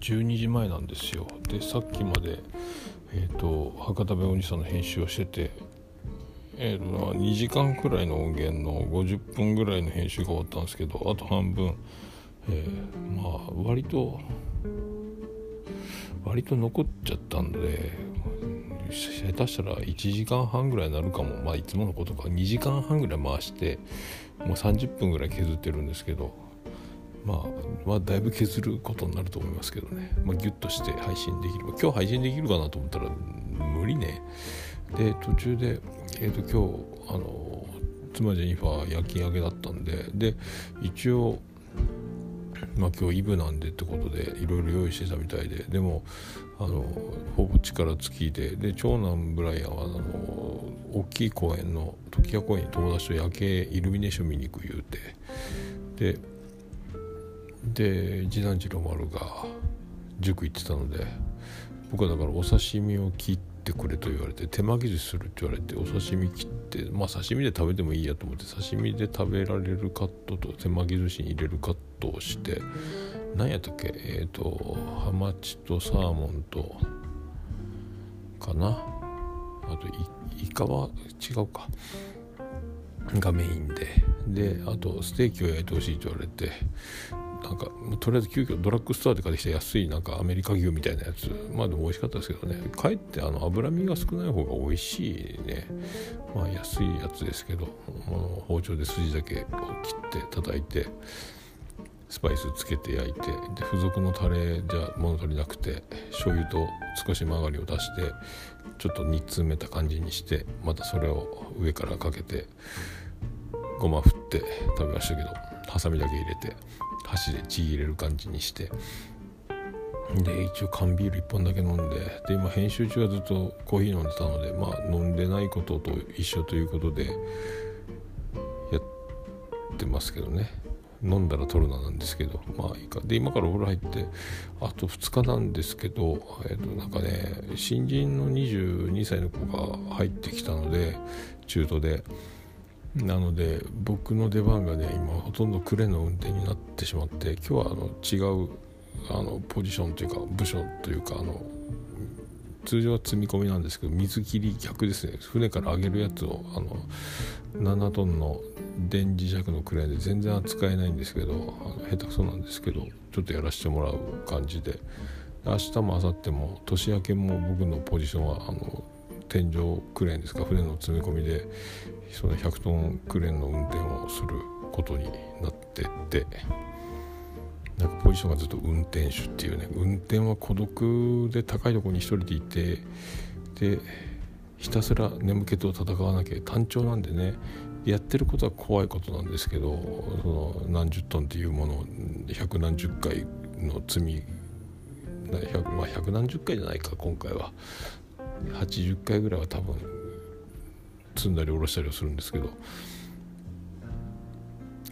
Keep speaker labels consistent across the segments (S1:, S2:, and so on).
S1: 12時前なんですよ。でさっきまで、えーと、博多弁おじさんの編集をしてて、えーと、2時間くらいの音源の50分ぐらいの編集が終わったんですけどあと半分、えー、まあ割と割と残っちゃったんで下手したら1時間半ぐらいになるかも。まあいつものことか。2時間半ぐらい回してもう30分ぐらい削ってるんですけど。まあ、まあ、だいぶ削ることになると思いますけどね、まあ、ギュッとして配信できれば今日配信できるかなと思ったら無理ね。で途中で、えーと、今日あの妻ジェニファー夜勤明けだったんでで一応まあ今日イブなんでってことでいろいろ用意してたみたいででもあのほぼ力尽きでで長男ブライアンはあの大きい公園の時矢公園に友達と夜景イルミネーション見に行く言うてでで次男次郎丸が塾行ってたので僕はだからお刺身を切ってくれと言われて手巻き寿司するって言われてお刺身切ってまあ刺身で食べてもいいやと思って刺身で食べられるカットと手巻き寿司に入れるカットをして何やったっけえっ、ー、とハマチとサーモンとかな？あとイカは違うか。がメインで。であとステーキを焼いてほしいと言われてなんかとりあえず急遽ドラッグストアで買ってきた安いなんかアメリカ牛みたいなやつ。まあでも美味しかったですけどね。かえってあの脂身が少ない方が美味しいね。まあ安いやつですけど。包丁で筋だけを切って叩いてスパイスつけて焼いてで付属のタレじゃ物足りなくて醤油と少し曲がりを出してちょっと煮詰めた感じにしてまたそれを上からかけてごま振って食べましたけどハサミだけ入れて。箸で血入れる感じにして。で一応缶ビール1本だけ飲んで。で今編集中はずっとコーヒー飲んでたのでまあ飲んでないことと一緒ということでやってますけどね。飲んだら取るななんですけど。まあいいか。で今からお風呂入ってあと2日なんですけど、えー、となんかね新人の22歳の子が入ってきたので中途で。なので僕の出番がね今ほとんどクレーンの運転になってしまって今日はあの違うあのポジションというか部署というかあの通常は積み込みなんですけど水切り逆ですね。船から上げるやつをあの7トンの電磁石のクレーンで全然扱えないんですけどあの下手くそなんですけどちょっとやらせてもらう感じで。明日も明後日も年明けも僕のポジションはあの天井クレーンですか？船の積み込みで。その100トンクレーンの運転をすることになってて。なんかポジションがずっと運転手っていうね。運転は孤独で高いところに一人でいて。でひたすら眠気と戦わなきゃ単調なんでね。やってることは怖いことなんですけどその何十トンっていうものを百何十回の積み百,、まあ、百何十回じゃないか今回は。80回ぐらいは多分積んだり下ろしたりをするんですけど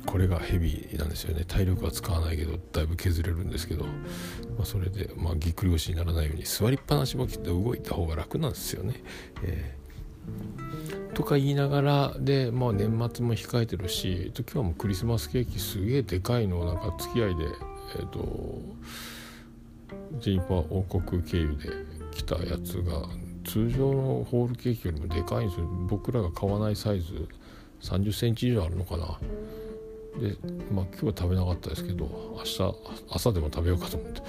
S1: これがヘビーなんですよね体力は使わないけどだいぶ削れるんですけど、まあ、それで、まあ、ぎっくり腰にならないように座りっぱなしも切って動いた方が楽なんですよね。えー、とか言いながらで、まあ、年末も控えてるし今日はもうクリスマスケーキすげえでかいのをなんか付き合いでえ、ー、とジェニファー王国経由で来たやつが通常のホールケーキよりもでかいんですよ。僕らが買わないサイズ3 0センチ以上あるのかな。でまあ今日は食べなかったですけど明日朝でも食べようかと思って。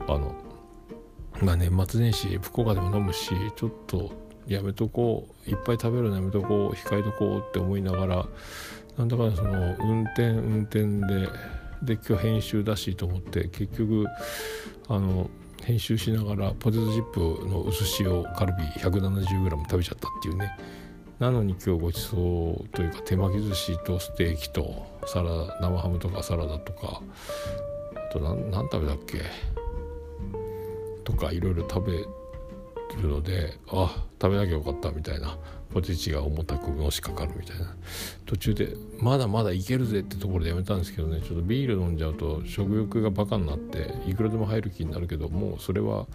S1: あのまあ年末年始福岡でも飲むしちょっとやめとこう。いっぱい食べるのやめとこう。控えとこうって思いながらなんだかその運転運転でで今日編集だしと思って結局あの編集しながらポテトチップの薄塩カルビ 170g 食べちゃったっていうね。なのに今日ごちそうというか手巻き寿司とステーキとサラダ生ハムとかサラダとかあと何何食べたっけ？とかいろいろ食べるのであ食べなきゃよかったみたいな。ポテチが重たくのしかかるみたいな。途中でまだまだいけるぜってところでやめたんですけどね。ちょっとビール飲んじゃうと食欲がバカになっていくらでも入る気になるけどもうそれは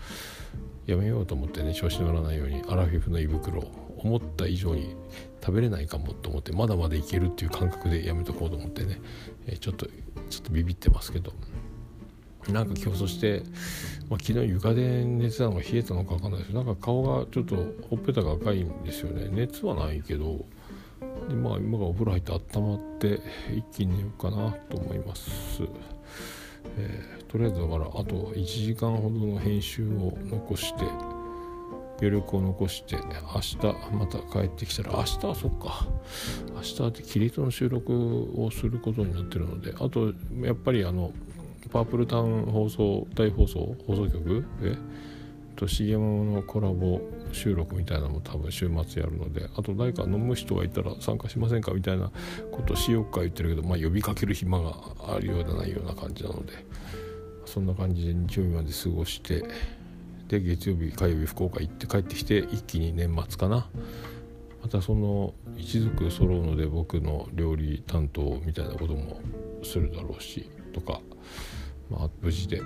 S1: やめようと思ってね調子乗らないようにアラフィフの胃袋思った以上に食べれないかもと思ってまだまだいけるっていう感覚でやめとこうと思ってね、えちょっとちょっとビビってますけど。なんか競争して、まあ、昨日床で寝てたのが冷えたのか分かんないです。なんか顔がちょっとほっぺたが赤いんですよね。熱はないけどでまあ今がお風呂入って温まって一気に寝ようかなと思います、えー、とりあえずだからあと1時間ほどの編集を残して余力を残して明日また帰ってきたら明日はそっか。明日はキリトの収録をすることになってるのであとやっぱりあのパープルタウン放送大放送放送局？え？と CM のコラボ収録みたいなのも多分週末やるのであと誰か飲む人がいたら参加しませんかみたいなことしようか言ってるけど、まあ、呼びかける暇があるようでないような感じなのでそんな感じで日曜日まで過ごしてで月曜日火曜日福岡行って帰ってきて一気に年末かな。またその一族揃うので僕の料理担当みたいなこともするだろうしとか、まあ、無事で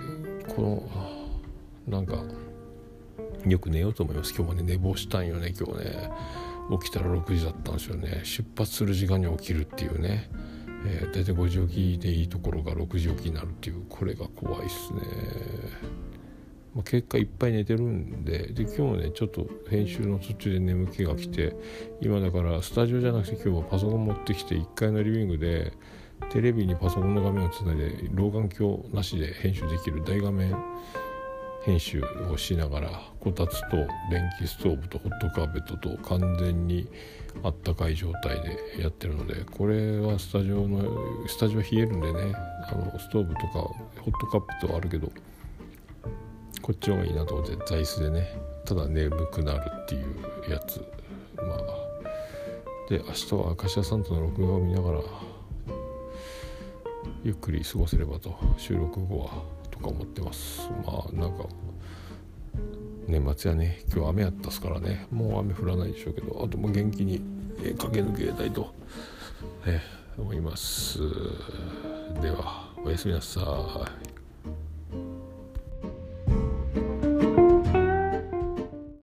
S1: このなんかよく寝ようと思います。今日もね寝坊したんよね今日ね。起きたら6時だったんですよね。出発する時間に起きるっていうね、えー、大体5時起きでいいところが6時起きになるっていうこれが怖いっすね。まあ、結果いっぱい寝てるんでで今日もねちょっと編集の途中で眠気が来て今だからスタジオじゃなくて今日はパソコン持ってきて1階のリビングでテレビにパソコンの画面をつないで老眼鏡なしで編集できる大画面編集をしながらこたつと電気ストーブとホットカーペットと完全にあったかい状態でやってるのでこれはスタジオのスタジオ冷えるんでねあのストーブとかホットカーペットはあるけどこっちの方がいいなと思って座椅子でねただ眠くなるっていうやつ。まあで明日は明石家さんとの録画を見ながらゆっくり過ごせればと収録後はとか思ってます。まあなんか年末やね。今日雨やったっすからね。もう雨降らないでしょうけど。あともう元気に駆け抜けたいと、え思います。ではおやすみなさい。